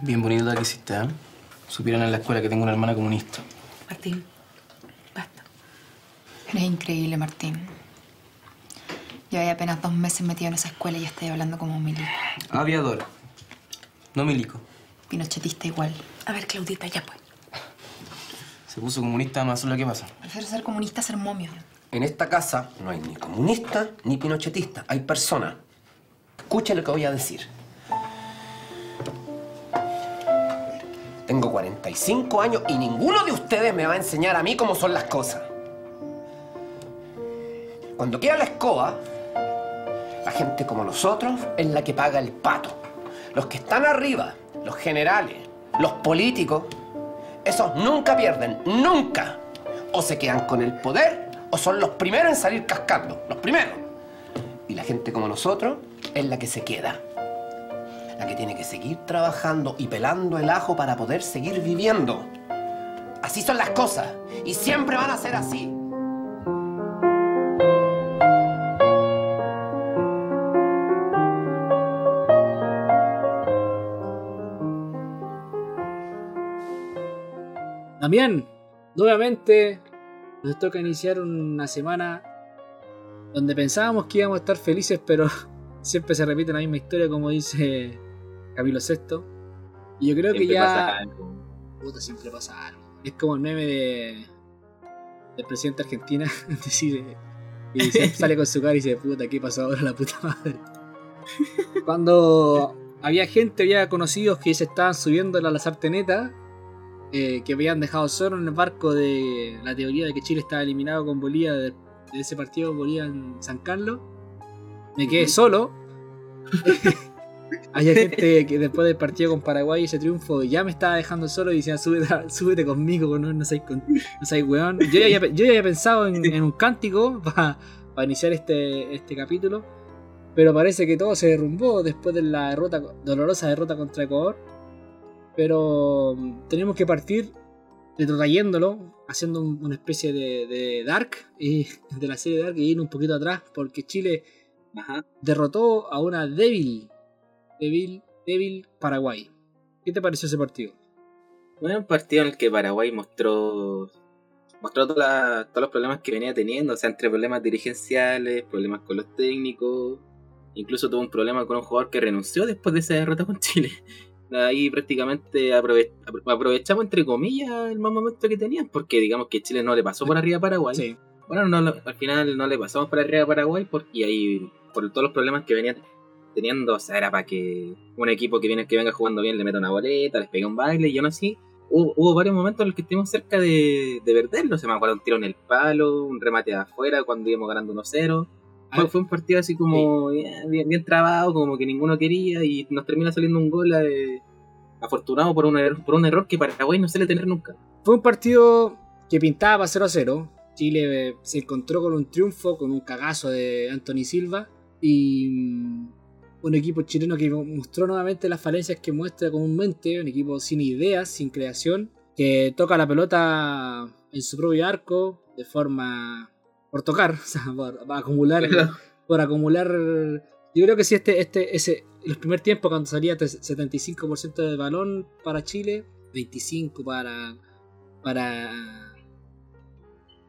Bien bonito lo que hiciste, ¿eh? Supieron en la escuela que tengo una hermana comunista. Martín, basta. Eres increíble, Martín. Llevo apenas dos meses metido en esa escuela y ya estoy hablando como un milico. Aviador. No milico. Pinochetista igual. A ver, Claudita, ya pues. Se puso comunista más lo que pasa. Prefiero ser comunista a ser momio. En esta casa no hay ni comunista ni pinochetista, hay personas. Escucha lo que voy a decir. Tengo 45 años y ninguno de ustedes me va a enseñar a mí cómo son las cosas. Cuando queda la escoba, la gente como nosotros es la que paga el pato. Los que están arriba, los generales, los políticos, esos nunca pierden, nunca. O se quedan con el poder o son los primeros en salir cascando, los primeros. Y la gente como nosotros es la que se queda. La que tiene que seguir trabajando y pelando el ajo para poder seguir viviendo. Así son las cosas y siempre van a ser así. También, nuevamente, nos toca iniciar una semana donde pensábamos que íbamos a estar felices, pero siempre se repite la misma historia, como dice Camilo VI. Y yo creo que ya. pasa algo. Puta, siempre pasa algo. Es como el meme de. del presidente de Argentina. decide, y siempre sale con su cara y dice, puta, ¿qué pasó ahora la puta madre? Cuando había gente, había conocidos que se estaban subiendo a la sarteneta, eh, que habían dejado solo en el barco de la teoría de que Chile estaba eliminado con Bolivia de, de ese partido Bolivia en San Carlos. Me quedé solo. Había gente que después del partido con Paraguay, ese triunfo, ya me estaba dejando solo y decía, súbete, súbete conmigo, no, no seas con, no seas weón. Yo ya, había- yo ya había pensado en, en un cántico para iniciar este, este capítulo, pero parece que todo se derrumbó después de la derrota, dolorosa derrota contra Ecuador. Pero mm, tenemos que partir retrotrayéndolo, haciendo un- una especie de, de Dark, y, de la serie Dark, y ir un poquito atrás, porque Chile Ajá. derrotó a una débil, débil, débil Paraguay. ¿Qué te pareció ese partido? Bueno, un partido en el que Paraguay mostró mostró toda la- todos los problemas que venía teniendo, o sea, entre problemas dirigenciales, problemas con los técnicos, incluso tuvo un problema con un jugador que renunció después de esa derrota con Chile. Ahí prácticamente aprove- apro- aprovechamos, entre comillas, el mal momento que tenían, porque digamos que Chile no le pasó por arriba a Paraguay. Sí. Bueno, no, al final no le pasamos por arriba a Paraguay porque ahí, por todos los problemas que venían teniendo, o sea, era para que un equipo que viene que venga jugando bien le meta una boleta, les pegue un baile, y aún así hubo, hubo varios momentos en los que estuvimos cerca de, de perderlo. Se me acuerdo un tiro en el palo, un remate afuera cuando íbamos ganando 1-0. Fue, fue un partido así como bien, bien, bien trabado, como que ninguno quería, y nos termina saliendo un gol eh, afortunado por un, error, por un error que Paraguay no suele tener nunca. Fue un partido que pintaba para 0 a 0. Chile eh, se encontró con un triunfo, con un cagazo de Anthony Silva. Y mm, un equipo chileno que mostró nuevamente las falencias que muestra comúnmente. Un equipo sin ideas, sin creación. Que toca la pelota en su propio arco de forma. por tocar, o sea, por, por acumular. por acumular. Yo creo que si este, este, ese, los primer tiempos cuando salía 75% del balón para Chile, 25 para para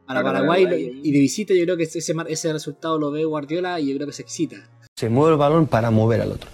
para Para Paraguay y de visita yo creo que ese, ese resultado lo ve Guardiola y yo creo que se excita. Se mueve el balón para mover al otro.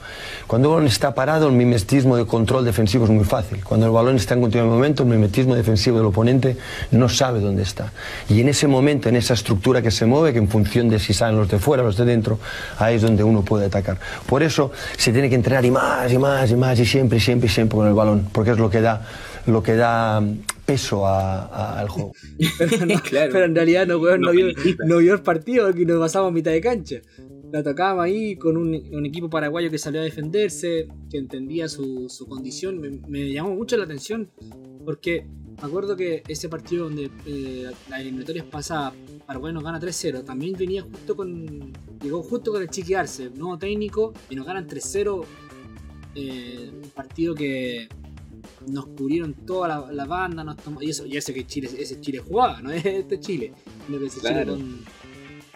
Cuando el balón está parado, el mimetismo de control defensivo es muy fácil. Cuando el balón está en continuo movimiento, el mimetismo defensivo del oponente no sabe dónde está. Y en ese momento, en esa estructura que se mueve, que en función de si salen los de fuera o los de dentro, ahí es donde uno puede atacar. Por eso se tiene que entrenar y más y más y más y siempre y siempre y siempre con el balón, porque es lo que da, lo que da peso a- a- al juego. Pero, no- Claro. pero en realidad no, weón, no, Lo vio, no vio el partido que nos pasamos a mitad de cancha. La tocábamos ahí con un, un equipo paraguayo que salió a defenderse, que entendía su, su condición. Me, me llamó mucho la atención porque me acuerdo que ese partido donde eh, las eliminatorias pasadas Paraguay nos gana 3-0, también venía justo con. llegó justo con el Chiqui Arce, nuevo técnico, y nos ganan 3-0. eh, un partido que nos cubrieron toda la, la banda, nos tomó- y eso, y ese que Chile, ese Chile jugaba, no es este Chile, sino que ese Claro. Chile con,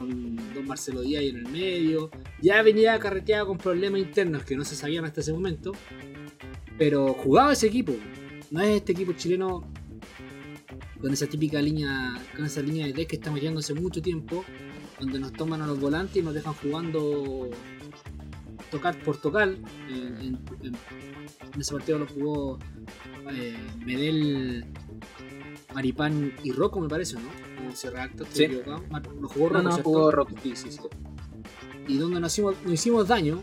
con Don Marcelo Díaz en el medio, ya venía carreteado con problemas internos que no se sabían hasta ese momento, Pero jugaba ese equipo. No es este equipo chileno con esa típica línea, con esa línea de tres que estamos llevando hace mucho tiempo, donde nos toman a los volantes y nos dejan jugando tocar por tocar. En ese partido lo jugó eh, Medel, Maripán y Rocco, me parece, ¿no? O se redacta, estoy Sí. Lo jugó No, Rocco, no, jugó Rocco. Sí, sí, sí. Y donde nos hicimos, nos hicimos daño,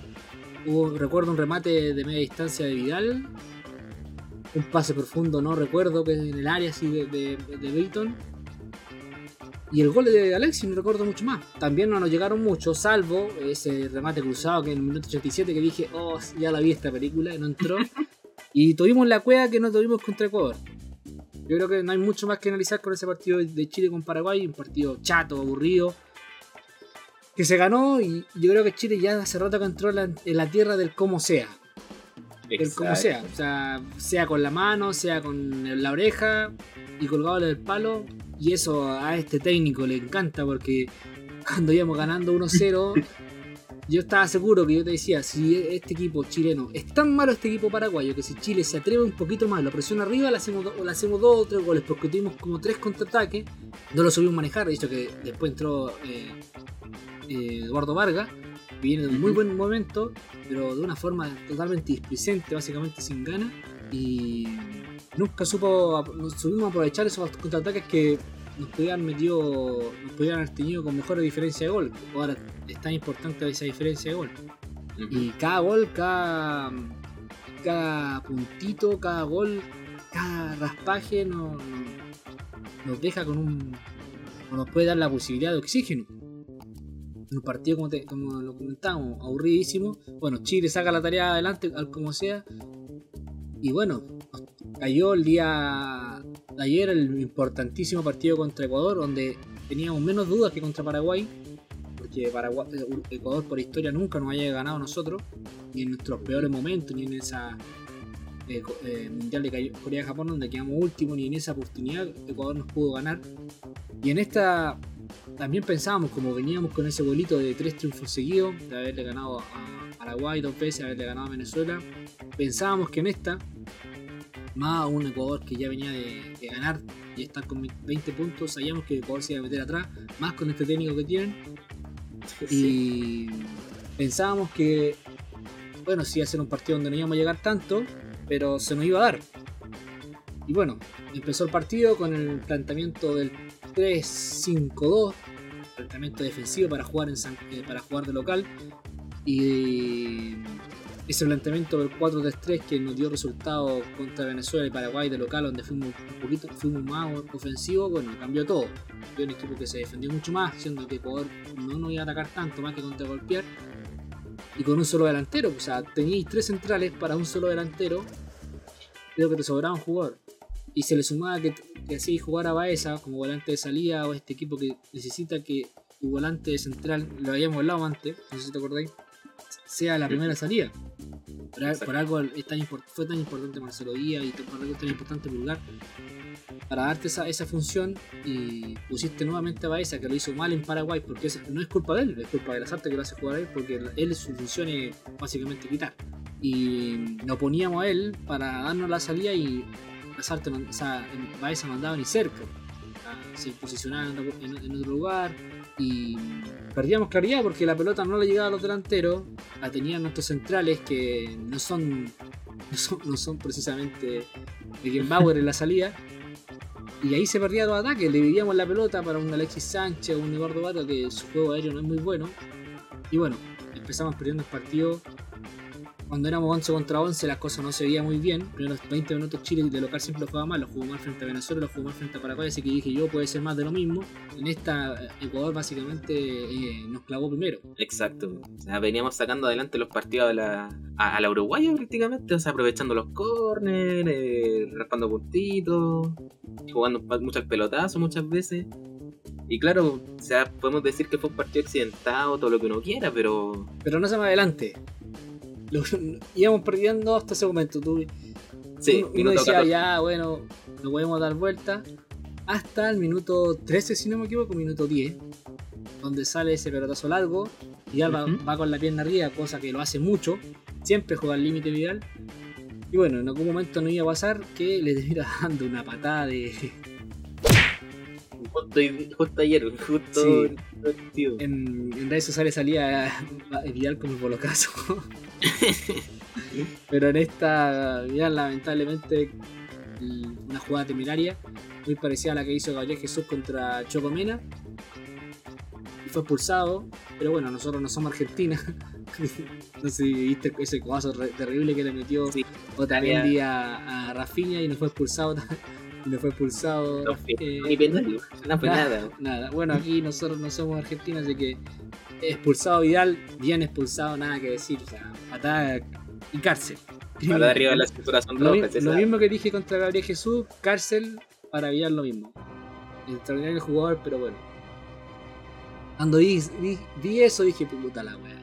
hubo, recuerdo un remate de media distancia de Vidal, un pase profundo, no recuerdo, que en el área así de, de. Y el gol de Alexis, no recuerdo mucho más. También no nos llegaron mucho, salvo ese remate cruzado que en el minuto 87 que dije, oh, ya la vi esta película y no entró. y tuvimos la cueva que no tuvimos contra Ecuador. Yo creo que no hay mucho más que analizar con ese partido de Chile con Paraguay, un partido chato, aburrido, que se ganó y yo creo que Chile ya hace rato que entró en la, en la tierra del como sea. El como sea, o sea, sea con la mano, sea con la oreja y colgado del palo. Y eso a este técnico le encanta porque cuando íbamos ganando 1-0, yo estaba seguro que yo te decía, si este equipo chileno es tan malo este equipo paraguayo que si Chile se atreve un poquito más, lo presiona arriba, le hacemos, le hacemos dos o tres goles porque tuvimos como tres contraataques, no lo subimos manejar, de hecho que después entró eh, eh, Eduardo Vargas, viene de un muy buen momento, pero de una forma totalmente displicente, básicamente sin ganas, y nunca supo, nos supimos aprovechar esos contraataques que nos podían metido, nos podían haber tenido con mejor diferencia de gol. Ahora es tan importante esa diferencia de gol. Y cada gol, cada, cada puntito, cada gol, cada raspaje nos, nos- deja con un. o nos puede dar la posibilidad de oxígeno. Un partido, como, te- como lo comentábamos, aburridísimo. Bueno, Chile saca la tarea adelante, al como sea. Y bueno, cayó el día de ayer el importantísimo partido contra Ecuador, donde teníamos menos dudas que contra Paraguay porque Paraguay, Ecuador por historia nunca nos haya ganado a nosotros, ni en nuestros peores momentos, ni en esa eh, eh, Mundial de Corea-Japón donde quedamos último, ni en esa oportunidad Ecuador nos pudo ganar. Y en esta también pensábamos, como veníamos con ese bolito de tres triunfos seguidos, de haberle ganado a Paraguay dos veces, haberle ganado a Venezuela, pensábamos que en esta, más a un Ecuador que ya venía de, de ganar y estar con 20 puntos, sabíamos que Ecuador se iba a meter atrás, más con este técnico que tienen, y pensábamos que, bueno, sí iba a ser un partido donde no íbamos a llegar tanto, pero se nos iba a dar. Y bueno, empezó el partido con el planteamiento del 3-5-2, planteamiento defensivo para jugar, en San- eh, para jugar de local. Y ese planteamiento del 4-3-3 que nos dio resultado contra Venezuela y Paraguay de local, donde fuimos un poquito fuimos más ofensivos, bueno, cambió todo. Fue un equipo que se defendió mucho más, siendo que Ecuador no nos iba a atacar tanto más que contra golpear. Y con un solo delantero, o sea, teníais tres centrales para un solo delantero, creo que te sobraba un jugador. Y se le sumaba que, que así jugara Baeza como volante de salida o este equipo que necesita que tu volante central, lo habíamos hablado antes, no sé si te acordáis, sea la primera salida. Por, por algo es tan import- fue tan importante Marcelo Díaz y por algo es tan importante Pulgar para darte esa, esa función y pusiste nuevamente a Baeza que lo hizo mal en Paraguay porque no es culpa de él, es culpa de la Sarte que lo hace jugar a él porque él su función es básicamente quitar. Y lo poníamos a él para darnos la salida y Man- o sea, Baeza mandaba ni cerca. Se posicionaba en otro, lugar y perdíamos claridad porque la pelota no le llegaba a los delanteros, la tenían nuestros centrales que no son no son, no son Beckenbauer en la salida. Y ahí se perdía todo ataque, le dividíamos la pelota para un Alexis Sánchez o un Eduardo Vargas que su juego aéreo no es muy bueno. Y bueno, empezamos perdiendo el partido. Cuando éramos 11 contra 11 las cosas no se veían muy bien. Primeros 20 minutos Chile de local siempre lo jugaba mal, lo jugó mal frente a Venezuela, lo jugó mal frente a Paraguay, así que dije yo puede ser más de lo mismo. En esta eh, Ecuador básicamente eh, nos clavó primero. Exacto. O sea, veníamos sacando adelante los partidos a la, a, a la uruguaya prácticamente, o sea, aprovechando los corners, eh, raspando puntitos, jugando pa- muchos pelotazos muchas veces. Y claro, o sea, podemos decir que fue un partido accidentado, todo lo que uno quiera, pero Pero no se más adelante. Lo- íbamos perdiendo hasta ese momento. Tú, sí, uno, decía 14. ya, bueno, no podemos dar vuelta. Hasta el minuto 13, si no me equivoco, minuto 10. Donde sale ese pelotazo largo. Vidal va- Ujú. va, con la pierna arriba, cosa que lo hace mucho. Siempre juega al límite Vidal. Y bueno, en algún momento no iba a pasar que le termina dando una patada de. Justo, justo ayer, justo Sí. En, en redes sociales salía Vidal como bolocazo. Pero en esta, Vidal, lamentablemente, una jugada temeraria, muy parecida a la que hizo Gabriel Jesús contra Chocomena. Y fue expulsado. Pero bueno, nosotros no somos Argentina. no sé si viste ese codazo terrible que le metió Sí. Otamendi a, a Rafinha y no fue expulsado. No fue expulsado. No fue eh, ni penal, no fue nada. Nada, bueno, aquí nosotros no somos argentinos, así que expulsado Vidal, bien expulsado, nada que decir. O sea, patada y cárcel. Para de arriba de son Lo, mi- lo mismo que dije contra Gabriel Jesús, cárcel para Vidal lo mismo. Extraordinario jugador, pero bueno. Cuando vi, vi- vi eso dije, puta la wea.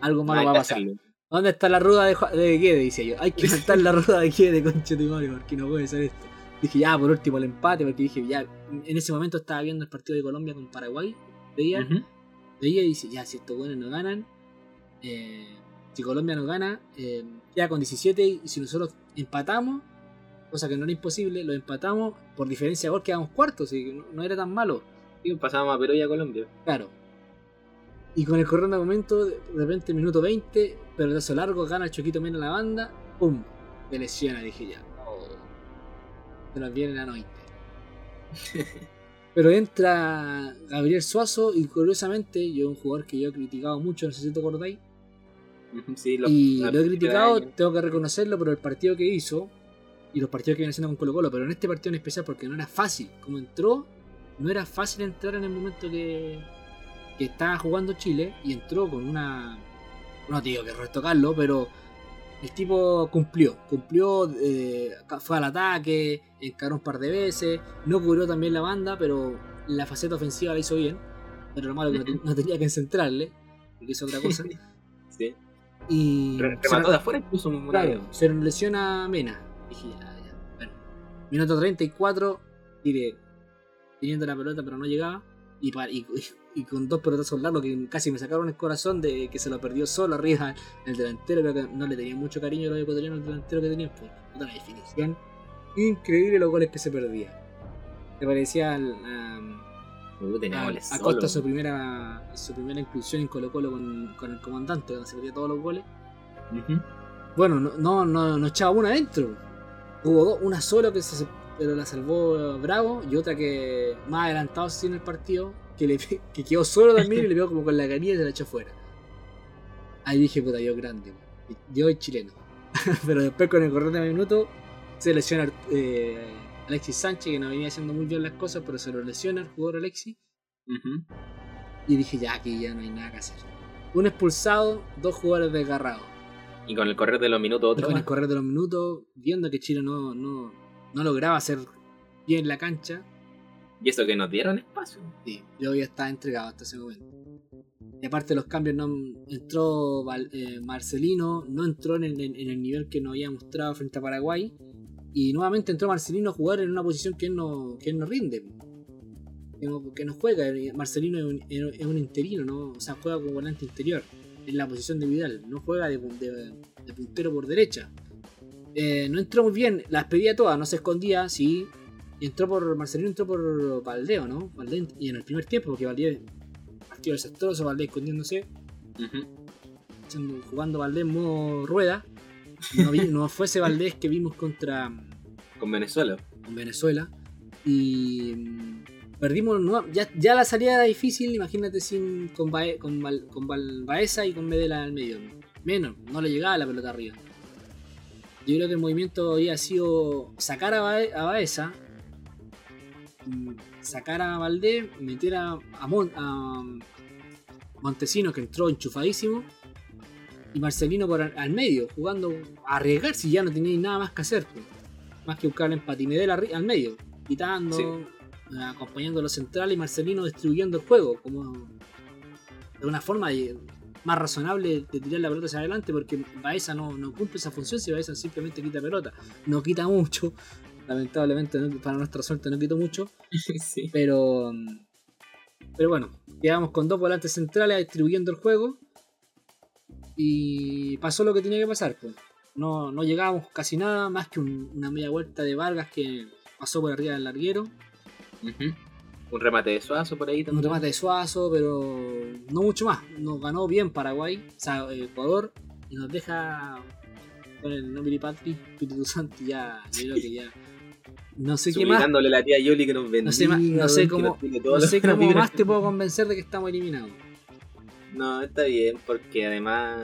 Algo malo va a pasar. hacerlo. ¿Dónde está la rueda de, de Guede? Decía yo. Hay que saltar la rueda de Guede, concha de porque no puede ser esto. Dije, ya, por último el empate, porque dije, ya, en ese momento estaba viendo el partido de Colombia con Paraguay. Veía, Ujú. veía y dice, ya, si estos buenos no ganan, eh, si Colombia no gana, eh, queda con 17 y si nosotros empatamos, cosa que no era imposible, lo empatamos, por diferencia de gol quedamos cuartos, y no, no era tan malo. Sí, pasábamos a Perú y a Colombia. Claro. Y con el corriendo momento, de repente, minuto 20, pelotazo largo, gana el Choquito Mena la banda, ¡pum! De lesiona, dije ya. Se nos viene la noche. Pero entra Gabriel Suazo y curiosamente, yo un jugador que yo he criticado mucho, no sé si te acordáis, Sí, lo- y lo he criticado, tengo que reconocerlo, pero el partido que hizo y los partidos que viene haciendo con Colo Colo, pero en este partido en especial porque no era fácil. Como entró, no era fácil entrar en el momento que, que estaba jugando Chile y entró con una... No te digo que retocarlo, pero el tipo cumplió. Cumplió, eh, fue al ataque, encaró un par de veces, no cubrió también la banda, pero la faceta ofensiva la hizo bien. Pero lo malo que no, te- no tenía que centrarle, porque es otra cosa. Sí. Y Remató de afuera y puso un claro, se lesiona Mena. Dije, ya, ya. Bueno, minuto 34, tire teniendo la pelota, pero no llegaba. Y, pa- y, y con dos pelotazos largos que casi me sacaron el corazón de que se lo perdió solo arriba el delantero, pero que no le tenía mucho cariño a los ecuatorianos el delantero que tenían. Pues, puta la definición. Increíble los goles que se perdía. Me parecía al- a, Uh. Costa su primera, su primera inclusión en Colo Colo con, con el comandante, donde se perdía todos los goles. Bueno, no, no, no, no echaba una adentro. Hubo dos, una sola que se pero la salvó Bravo y otra que más adelantado sí en el partido que, le, que quedó solo también y le pegó como con la canilla y se la echó fuera. Ahí dije, puta, yo grande. Yo soy chileno. pero después con el correr de minutos se lesiona eh, Alexis Sánchez que no venía haciendo muy bien las cosas, pero se lo lesiona el jugador Alexis. Y dije, ya aquí ya no hay nada que hacer. Un expulsado, dos jugadores desgarrados. Y con el correr de los minutos otro. Con el correr de los minutos, viendo que Chile no, no, no lograba hacer bien la cancha, Y eso que nos dieron espacio. sí, yo ya estaba entregado hasta ese momento. Y aparte los cambios, no entró eh, Marcelino, no entró en el, en el nivel que nos había mostrado frente a Paraguay. Y nuevamente entró Marcelino a jugar en una posición que él no, que no rinde. Que no, que no juega. Marcelino es un, es interino, ¿no? o sea, juega como volante interior. En la posición de Vidal. No juega de puntero por derecha. Eh, no entró muy bien, las pedía todas, no se escondía, sí. Entró por. Marcelino entró por Valdeo, ¿no? Valdés, y en el primer tiempo, porque Valdés partido desastroso, Valdés escondiéndose, Ujú. haciendo- jugando Valdés en modo rueda. No, vi- no fue ese Valdés que vimos contra Con Venezuela. con Venezuela. Y perdimos. ya, ya la salida era difícil, imagínate sin con, Bae- con, Val- con Val- Baeza y con Medela al medio. Menos, no le llegaba la pelota arriba. Yo creo que el movimiento había sido sacar a, Bae- a Baeza, sacar a Valdés, meter a, a, Mon- a Montesino que entró enchufadísimo. Y Marcelino por al, al medio, jugando a arriesgar si ya no tenía nada más que hacer. pues más que buscar el empate y Medel arri- al medio, quitando, Sí. eh, acompañando a los centrales y Marcelino distribuyendo el juego, como de una forma de- más razonable de tirar la pelota hacia adelante, porque Baeza no, no cumple esa función si Baeza simplemente quita pelota, no quita mucho, lamentablemente no- para nuestra suerte no quitó mucho, sí. pero pero bueno, quedamos con dos volantes centrales distribuyendo el juego y pasó lo que tenía que pasar, pues. no, no llegábamos casi nada, más que un- una media vuelta de Vargas que pasó por arriba del larguero. Un remate de Suazo por ahí Un también. remate de Suazo, pero no mucho más. Nos ganó bien Paraguay, o sea, Ecuador, y nos deja con el nombre Patri, Espíritu Santo, y ya, yo creo que ya. No sé qué más. A la tía Yoli que nos bendiga. No sé, más- no sé cómo, no sé cómo más te puedo convencer de que estamos eliminados. No, está bien, porque además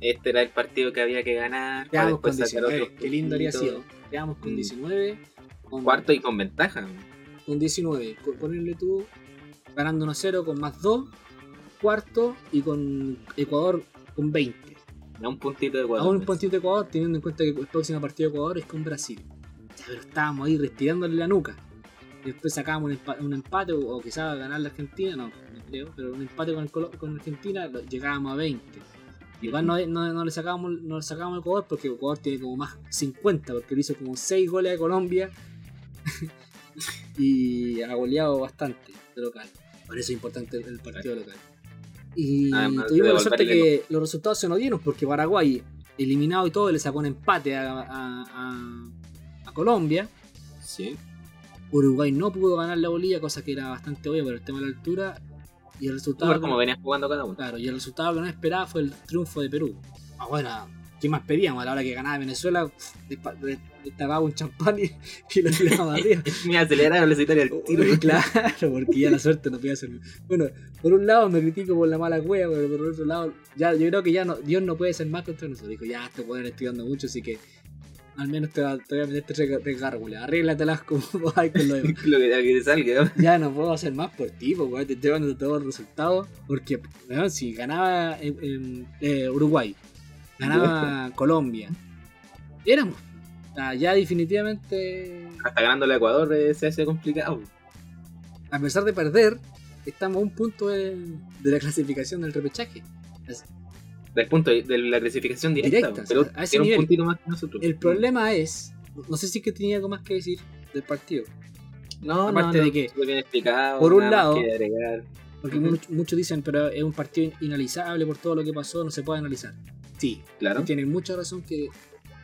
este era el partido que había que ganar. Quedamos con después sacar 19, otros qué lindo habría sido. Quedamos con Mm. 19. Con, Cuarto y con ventaja. con 19. Con- Ponerle tú ganando 1-0 con más 2. Cuarto y con Ecuador con 20. A un puntito de A Ecuador. un puntito de Ecuador, teniendo en cuenta que el próximo partido de Ecuador es con Brasil. Pero estábamos ahí respirándole la nuca. Y después sacábamos un, empa- un empate, o, o quizás ganar la Argentina, no, no creo, pero un empate con, el con Argentina lo- llegábamos a 20. Igual no, no, no le sacábamos, no le sacábamos a Ecuador porque Ecuador tiene como más 50, porque le hizo como 6 goles a Colombia y ha goleado bastante de local. Por eso es importante el, partido local. Y Además de tuvimos la suerte que los resultados se nos dieron porque Paraguay, eliminado y todo, le sacó un empate a, a- a- a Colombia. Sí. Uruguay no pudo ganar la Bolivia, cosa que era bastante obvia por el tema de la altura. Y el resultado, Por como jugando cada uno. claro, y el resultado que no esperaba fue el triunfo de Perú. Ah, bueno, ¿qué más pedíamos a la hora que ganaba Venezuela? Destapaba un champán y, y lo tirábamos arriba. Me aceleraron la historia del tiro. claro, porque ya la suerte no podía ser. Bueno, por un lado me critico por la mala cueva, pero por otro lado, ya, yo creo que ya no, Dios no puede ser más contra nosotros. Dijo, ya este poder estoy dando mucho, así que al menos te, va- te voy a meter tres, gárgolas. Arréglatelas como hay con lo demás. Lo que, que te salga. ¿no? Ya no puedo hacer más por ti, porque te estoy dando todos los resultados. Porque, weón, si ganaba eh, Uruguay, ganaba Colombia, éramos. Sea, ya definitivamente, Hasta ganándole a Ecuador eh, se hace complicado. a pesar de perder, estamos a un punto de, de la clasificación del repechaje. Del punto de, de la clasificación directa. Directa, pero a ese tiene nivel. un puntito más que nosotros. El problema es, no sé si es que tenía algo más que decir del partido. no, no, aparte no, de que, bien explicado. por un lado. Porque muchos dicen, pero es un partido inanalizable por todo lo que pasó, no se puede analizar. Sí, Claro. tienen mucha razón que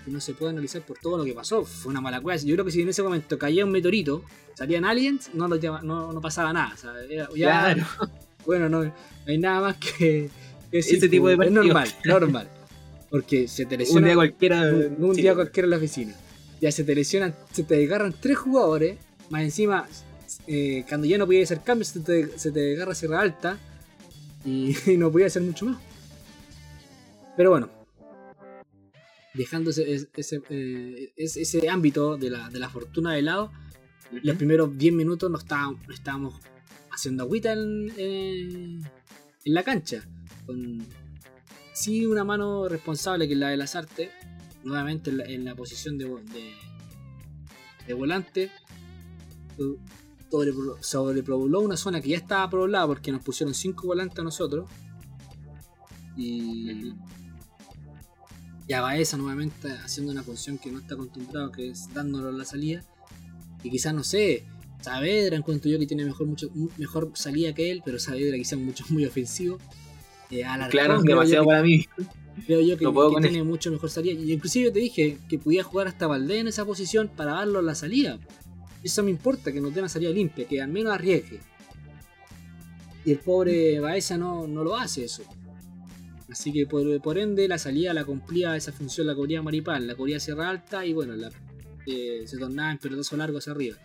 no se puede analizar por todo lo que pasó. Fue una mala cueva. Yo creo que si en ese momento caía un meteorito, salían aliens, no, no, no pasaba nada. O sea, era- ya- Claro. Bueno, no, no hay nada más que, tipo de Es normal, normal. Porque se te Un lesiona día cualquiera. un, un sí. día cualquiera en la oficina. Ya se te lesionan, se te desgarran tres jugadores, más encima, eh, cuando ya no podía hacer cambios, se te, se te desgarra Sierra Alta y, y no podía hacer mucho más. Pero bueno, dejando ese, ese, eh, ese- ese ámbito de la, de la fortuna de lado, los primeros 10 minutos nos estábamos, estábamos haciendo agüita en, en- en la cancha. Con sí una mano responsable que es la de las artes, nuevamente en la, posición de, de, volante. Sobre, una zona que ya estaba poblada porque nos pusieron 5 volantes a nosotros. Y, y a Baeza nuevamente haciendo una función que no está acostumbrado, que es dándolo la salida. Y quizás, no sé, Saavedra encuentro yo que tiene mejor, mucho, mejor salida que él, pero Saavedra quizás mucho, muy ofensivo. Eh, Alarcón, Claro, demasiado que- para mí. Creo yo que, No puedo que tiene mucho mejor salida. Y inclusive te dije que podía jugar hasta Valdés en esa posición para darlo la salida. Eso me importa, que nos dé una salida limpia, que al menos arriesgue. Y el pobre Baeza no, no lo hace eso. Así que por, por ende la salida la cumplía esa función, la cubría Maripal, la cubría Sierra Alta y bueno, la, eh, se tornaba en pelotazo largo hacia arriba.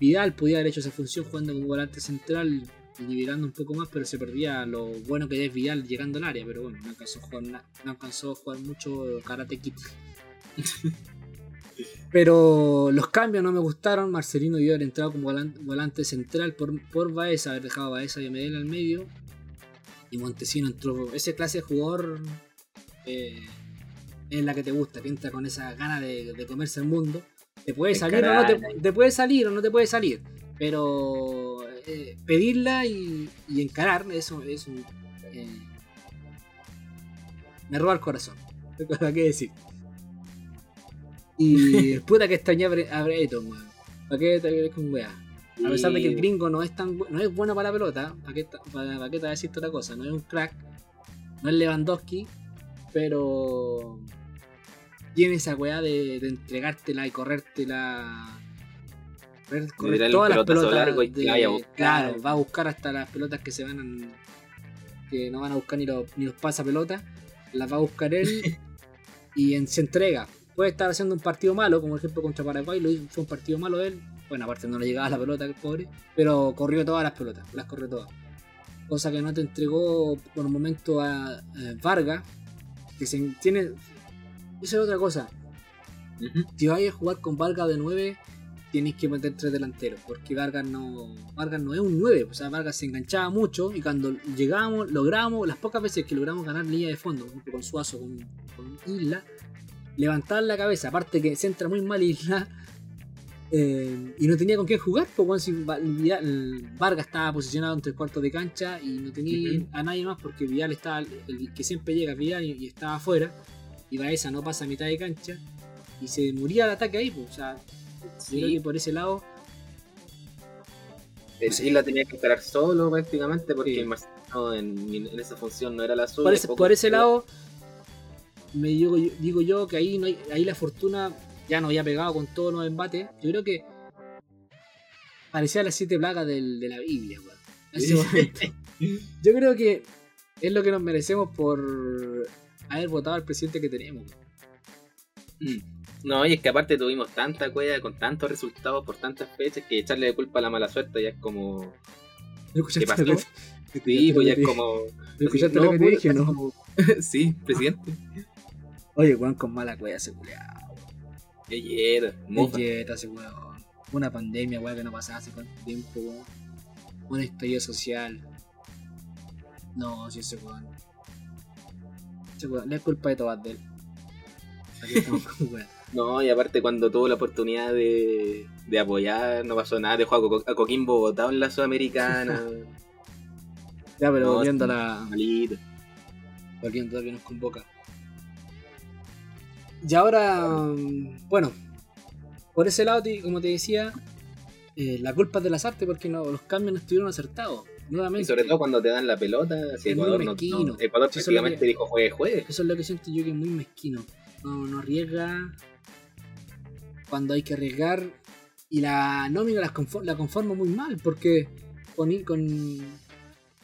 Vidal podía haber hecho esa función jugando como volante central liberando un poco más, pero se perdía lo bueno que es Vidal llegando al área, pero bueno, no alcanzó a jugar, no alcanzó a jugar mucho Karate Kid. pero los cambios no me gustaron, Marcelino debió haber entrado como volan- volante central por, por Baeza, haber dejado a Baeza y a Medel al medio, y Montesino entró, ese clase de jugador eh, es la que te gusta, que entra con esa gana de, de comerse el mundo. Te puede salir o no te, te puede salir o no te puede salir. Pero eh, pedirla y, y encarar, eso es un. eh, me roba el corazón. ¿Para qué decir? Y puta que extrañé a Bre- a Breton, weón. ¿Para qué te crees con weá? A pesar de que el gringo no es tan no es bueno para la pelota, ¿para qué, ta- para, para qué te voy a decirte otra cosa? No es un crack, no es Lewandowski, pero tiene esa weá de, de entregártela y corrértela. Correr, correr todas las pelotas. largo y que de- vaya a buscar. Claro, va a buscar hasta las pelotas que se van a- que no van a buscar ni los, ni los pasapelotas. Las va a buscar él y en- se entrega. Puede estar haciendo un partido malo, como por ejemplo contra Paraguay, lo hizo, fue un partido malo él. Bueno, aparte no le llegaba la pelota, el pobre, pero corrió todas las pelotas, las corrió todas. Cosa que no te entregó por un momento a, eh, Vargas, que se tiene. Esa es otra cosa. Si vais a jugar con Vargas de 9, tenéis que meter tres delanteros, porque Vargas no, Vargas no es un 9, o sea, Vargas se enganchaba mucho y cuando llegábamos, logramos, las pocas veces que logramos ganar línea de fondo, por ejemplo con Suazo, con, con Isla, levantar la cabeza, aparte que se entra muy mal Isla, eh, y no tenía con quién jugar, pues bueno, si Vargas estaba posicionado entre el cuarto de cancha y no tenía a nadie más porque Vidal estaba, el que siempre llega Vidal y, y estaba afuera, y Baeza no pasa a mitad de cancha, y se moría el ataque ahí, pues, o sea, yo creo que por ese lado, El Isla tenía que esperar solo prácticamente porque Sí. Marcelo en, en esa función no era la suya. por ese, poco- por ese lado, me digo, yo- digo yo que ahí, no hay- ahí la fortuna ya no había pegado con todos los embates. Yo creo que parecía las siete plagas del- de la Biblia, weón. En ese momento. Yo creo que es lo que nos merecemos por haber votado al presidente que tenemos. Mm. No, y es que aparte tuvimos tanta cuella con tantos resultados por tantas fechas que echarle de culpa a la mala suerte ya es como. ¿No escuchaste pasó? que- Sí, pues ya es como. ¿No escuchaste lo que te dije no? como- sí, presidente. Oye, weón, con mala cueva ese culiao. Ayer, mufa. Billeta ese weón. Una pandemia, weón, que no pasaba hace cuánto tiempo, weón. Un estallido social. No, si ese weón. Ese weón, no es culpa de Tobas de él. Aquí estamos con weón. No, y aparte cuando tuvo la oportunidad de, de apoyar, no pasó nada, dejó a, Co- a Coquimbo votado en la Sudamericana. Ya, pero No, volviendo a la. malito. Volviendo a lo que nos convoca. Y ahora. Bueno. Por ese lado, como te decía. eh, la culpa es de las artes porque no, los cambios no estuvieron acertados. Nuevamente. Y sobre todo cuando te dan la pelota, si Ecuador no, no- Ecuador prácticamente que- dijo juegue, juegue. Eso es lo que siento yo que es muy mezquino. No, no arriesga cuando hay que arriesgar. Y la nómina la, confo- la conformo muy mal porque con, con,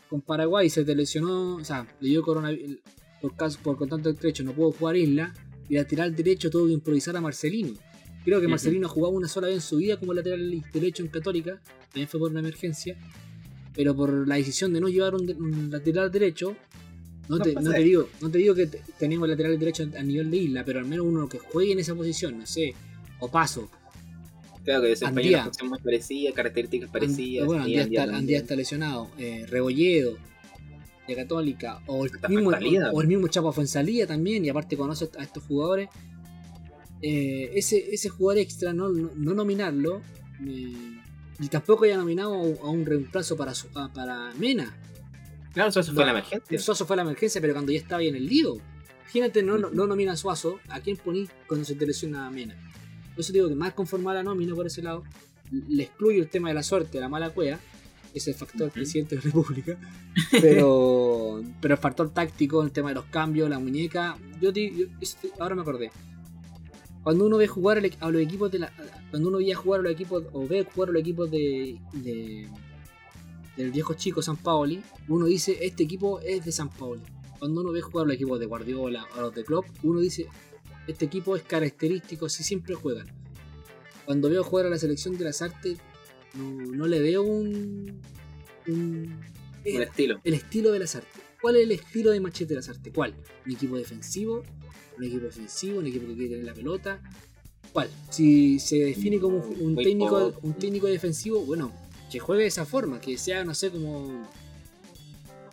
con Paraguay se te lesionó, o sea, le dio coronavirus. Por, caso, por contacto estrecho no pudo jugar Isla. Y lateral derecho tuvo que improvisar a Marcelino. Creo que. Marcelino jugaba una sola vez en su vida como lateral derecho en Católica. También fue por una emergencia. Pero por la decisión de no llevar un, de- un lateral derecho, no No te, no digo, no te digo que te- tenemos lateral derecho a nivel de isla, pero al menos uno que juegue en esa posición, no sé, o paso. Claro que desempeña Andía. una función muy parecida, características parecidas. And- bueno, Andía, Andía está, también. Andía está lesionado. Eh, Rebolledo, de Católica, o el, mismo, o el mismo Chapo Fuenzalía también, y aparte conoce a estos jugadores. Eh, ese, ese jugador extra, no, no, no nominarlo, eh, y tampoco haya nominado a un reemplazo para, su- a- para Mena. Claro, fue No, la emergencia. Suazo fue la emergencia, pero cuando ya estaba ahí en el lío. Imagínate, no, no, no nomina a Suazo, ¿a quién poní cuando se te lesiona a Mena? Por eso digo que más conformada la nómina por ese lado, le excluyo el tema de la suerte, la mala cueva, ese factor presidente de la República, pero, pero el factor táctico, el tema de los cambios, la muñeca, yo, yo- ahora me acordé. Cuando uno ve jugar a los equipos de la. Cuando uno veía jugar a los equipos. o ve jugar a los equipos de. de del viejo chico San Paoli, uno dice, este equipo es de San Paoli. Cuando uno ve jugar a los equipos de Guardiola o los de Klopp, uno dice, este equipo es característico, si siempre juegan. Cuando veo jugar a la selección de las artes, no, no le veo un... un Un estilo. el estilo de las artes. ¿Cuál es el estilo de Machete de las artes? ¿Cuál? ¿Un equipo defensivo? ¿Un equipo ofensivo? ¿Un equipo que quiere tener la pelota? ¿Cuál? Si se define como un, un Muy técnico, poco. un técnico defensivo, bueno, que juegue de esa forma, que sea, no sé, como.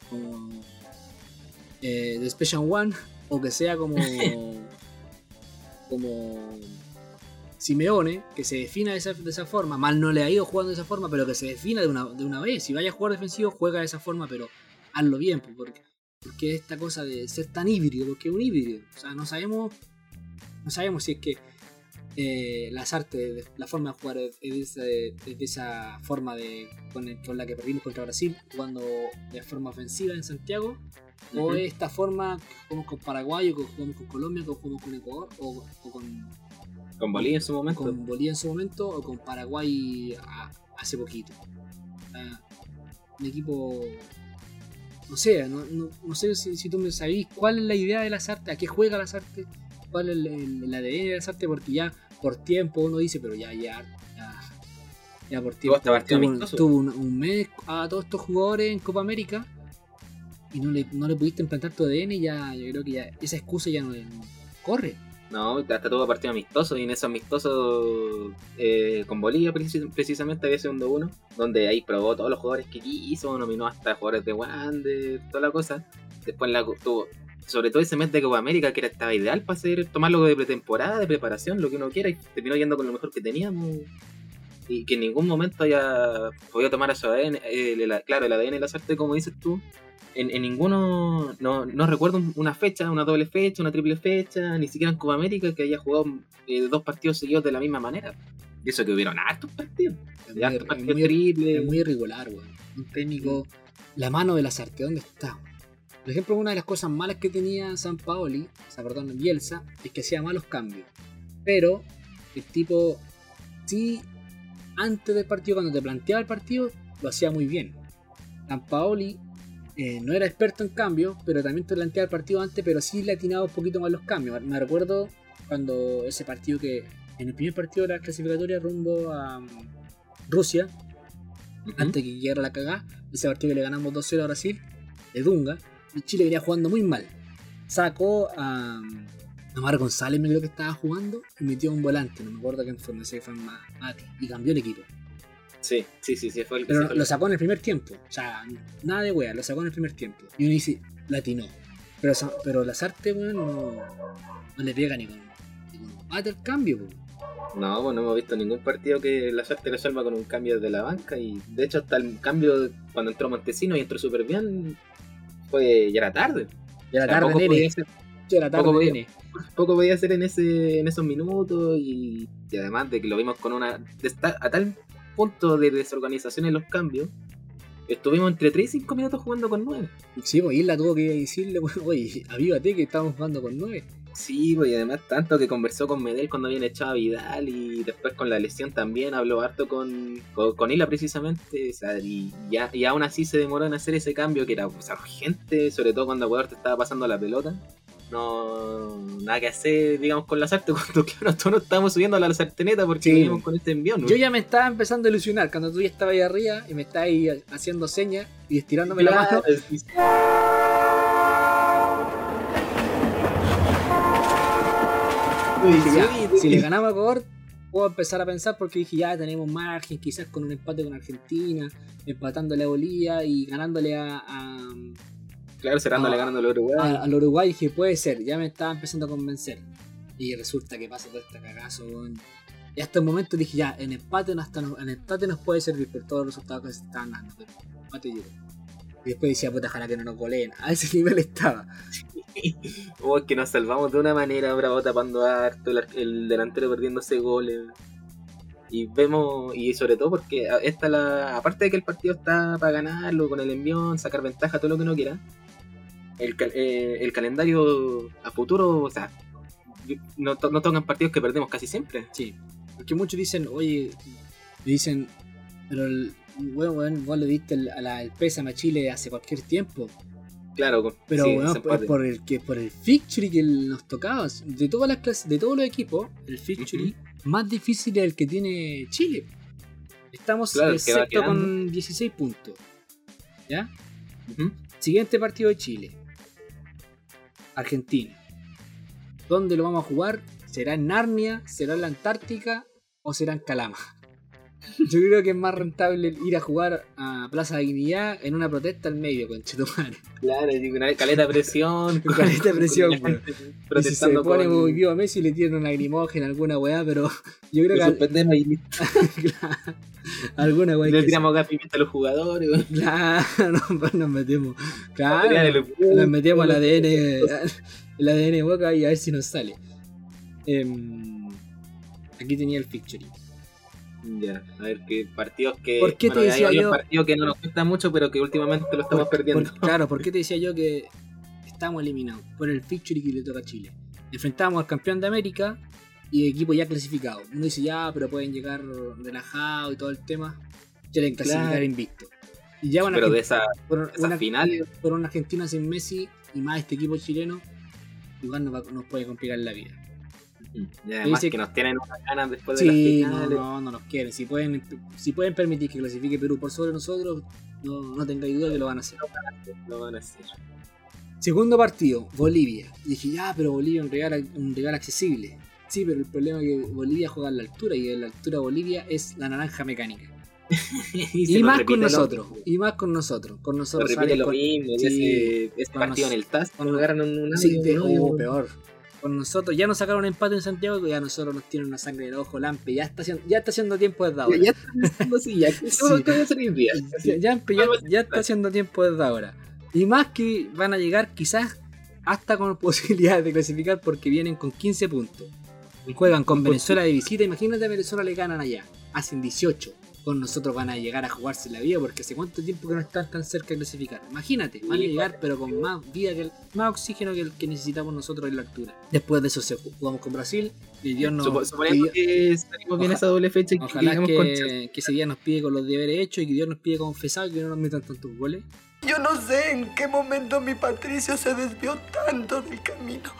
como. eh, The Special One, o que sea como. como. Simeone, que se defina de esa, de esa forma. Mal no le ha ido jugando de esa forma, pero que se defina de una, de una vez. Si vaya a jugar defensivo, juega de esa forma, pero hazlo bien, porque, porque esta cosa de ser tan híbrido, porque es un híbrido. O sea, no sabemos. No sabemos si es que eh, las artes, la forma de jugar es de esa, es de esa forma de, con, con la que perdimos contra Brasil, jugando de forma ofensiva en Santiago, o Ujú. es esta forma que jugamos con Paraguay, o que jugamos con Colombia, o que jugamos con Ecuador, o, o con, Con Bolivia en su momento. con Bolivia en su momento, o con Paraguay a- hace poquito. Ah, un equipo. No sé, no, no- no sé si, si tú me sabís cuál es la idea de las artes, a qué juega las artes, cuál es el, el- el ADN de las artes, porque ya por tiempo uno dice, pero ya, ya, ya, ya por tiempo. Tuvo, un, un mes a todos estos jugadores en Copa América y no le, no le pudiste implantar tu ADN, y ya, yo creo que ya esa excusa ya no, corre. No, hasta tuvo partido amistoso y en esos amistosos eh, con Bolivia precis- precisamente había segundo uno, donde ahí probó todos los jugadores que quiso, nominó hasta jugadores de Wander, toda la cosa. Después la sobre todo ese mes de Copa América que era, estaba ideal para hacer, tomarlo de pretemporada, de preparación, lo que uno quiera, y terminó yendo con lo mejor que teníamos. Y que en ningún momento haya podido tomar a su ADN, eh, el- el- claro, el ADN de las artes, como dices tú, en, en ninguno, no, no recuerdo un- una fecha, una doble fecha, una triple fecha, ni siquiera en Copa América que haya jugado eh, dos partidos seguidos de la misma manera. Y eso que hubieron hartos partidos. Es muy, hartos es partidos muy- es muy irregular, weón. Un técnico, la mano de las artes, ¿dónde está? Por ejemplo, una de las cosas malas que tenía San Paoli, o sea, perdón, Bielsa, es que hacía malos cambios. Pero el tipo, sí, antes del partido, cuando te planteaba el partido, lo hacía muy bien. San Paoli eh, no era experto en cambios, pero también te planteaba el partido antes, pero sí le atinaba un poquito más los cambios. Me recuerdo cuando ese partido que, en el primer partido de la clasificatoria rumbo a mm, Rusia, Ujú. antes que llegara la cagada, ese partido que le ganamos 2-0 a Brasil, de Dunga, y Chile venía jugando muy mal. Sacó a, a Mar González, me creo que estaba jugando, y metió un volante, no me acuerdo quién fue, no sé fue Ma- Mati, y cambió el equipo. Sí, sí, sí, sí, fue el que Pero se lo sacó en el primer tiempo, o sea, nada de wea, lo sacó en el primer tiempo. Y uno dice, latinó. Pero, pero las artes, weón, no, no le pega ni con, ni con mate el cambio, weón. No, pues no hemos visto ningún partido que la suerte resuelva con un cambio desde la banca y de hecho hasta el cambio de- cuando entró Montesino y entró súper bien fue ya era tarde. Ya O sea, tarde, poco nene. podía hacer- Ya la tarde, poco podía- poco podía hacer en ese en esos minutos y, y además de que lo vimos con una de estar a tal punto de desorganización en los cambios estuvimos entre 3 y 5 minutos jugando con 9 Sí, pues Isla tuvo que decirle, oye, avívate que estamos jugando con 9. sí pues y además tanto que conversó con Medel cuando habían echado a Vidal y después con la lesión también habló harto con con, con Isla precisamente o sea, y, ya, y aún así se demoró en hacer ese cambio que era urgente sobre todo cuando Ecuador te estaba pasando la pelota no nada que hacer digamos con las artes cuando claro, todos nos estábamos subiendo a la sarteneta porque Sí. veníamos con este envión ¿no? Yo ya me estaba empezando a ilusionar cuando tú ya estabas ahí arriba y me estabas ahí haciendo señas y estirándome la mano. Claro, sí, sí. Y dije, ya, Sí, si le ganamos a Ecuador, puedo empezar a pensar porque dije, ya tenemos margen, quizás con un empate con Argentina, empatándole a Bolivia y ganándole a, a, Claro, cerrándole Ah, ganando al Uruguay. al Uruguay. Dije, puede ser, ya me estaba empezando a convencer. Y resulta que pasa todo este cagazo, weón. Y hasta el momento dije, ya, en empate, no hasta nos, en empate nos puede servir por todos los resultados que se estaban dando, pero empate llegó. Y después decía, puta, ojalá que no nos goleen. A ese nivel estaba. Oh, es que nos salvamos de una manera, Bravo tapando harto, el, el delantero perdiéndose goles. Y vemos, y sobre todo porque esta la. Aparte de que el partido está para ganarlo, con el envión, sacar ventaja, todo lo que uno quiera. El, eh, el calendario a futuro, o sea, no, to- no tocan partidos que perdemos casi siempre. Sí. Porque muchos dicen, oye, dicen, pero el, weón, weón, vos le diste a la- a Chile hace cualquier tiempo. Claro, Pero sí, ese es por el que por el fixture que nos tocaba. De todas las clases, de todos los equipos, el fixture más difícil es el que tiene Chile. Estamos Claro, quedando. con 16 puntos. ¿Ya? Siguiente partido de Chile. Argentina. ¿Dónde lo vamos a jugar? ¿Será en Narnia? ¿Será en la Antártica? ¿O será en Calama? Yo creo que es más rentable ir a jugar a Plaza de Dignidad en una protesta al medio, con Chetumare. Claro, y una caleta de presión. Con caleta de presión, gente Y si se pone con- muy vivo a Messi le tiran una lagrimógena, alguna weá, pero yo creo que suspendemos y claro, alguna weá. le tiramos gas pimienta a los jugadores. Claro, pues nos metemos. Claro, nos metemos al ADN, el ADN boca y a ver si nos sale. Em, Aquí tenía el fixture. Ya, a ver qué partidos que. ¿Por qué te bueno, hay decía varios yo- partidos que no nos cuesta mucho, pero que últimamente lo estamos Por- perdiendo. por- claro, ¿por qué te decía yo que estamos eliminados? Por el fixture que le toca a Chile. Enfrentamos al campeón de América y equipo ya clasificado. Uno dice ya, pero pueden llegar relajados y todo el tema. Quieren clasificar Claro. invicto. Y ya van a pero de esa, por, esas una, finales. por una Argentina sin Messi y más este equipo chileno, igual nos, va- nos puede complicar la vida. Y además dice- que nos tienen unas ganas después de las Sí, no, finales. no, no nos quieren. Si pueden, si pueden permitir que clasifique Perú por sobre nosotros, no, no tengáis duda que lo van a hacer. Lo van a hacer. Segundo partido, Bolivia. Y dije, ya, pero Bolivia es un rival, un rival accesible. Sí, pero el problema es que Bolivia juega en la altura y en la altura Bolivia es la naranja mecánica. y se más repite con lo- nosotros. Y más con nosotros. Con Se nosotros repite salen lo con- mismo. sí, ese, partido nos- en el TAS, cuando agarran un, un Sí, de, oh, peor. Con nosotros, ya nos sacaron empate en Santiago, ya nosotros nos tienen una sangre el ojo, Lampe, ya está haciendo, ya está haciendo tiempo desde ahora. Ya, ya están diciendo así, ya. ¿Qué Sí. ¿Qué voy a hacer hoy día? Ya, ya empe- ya- ya está haciendo tiempo desde ahora. Y más que van a llegar quizás hasta con posibilidades de clasificar porque vienen con 15 puntos. Juegan con Venezuela de visita. Imagínate a Venezuela le ganan allá. Hacen 18. Con nosotros van a llegar a jugarse la vida porque hace cuánto tiempo que no están tan cerca de clasificar. Imagínate, van a llegar pero con más vida que el, más oxígeno que el que necesitamos nosotros en la altura. Después de eso se jugamos con Brasil. Y Dios nos, Supo- Suponiendo que salimos bien esa doble fecha y que Ojalá que, que ese día nos pide con los deberes hechos y que Dios nos pide confesado y que no nos metan tantos goles. Yo no sé en qué momento mi Patricio se desvió tanto del camino.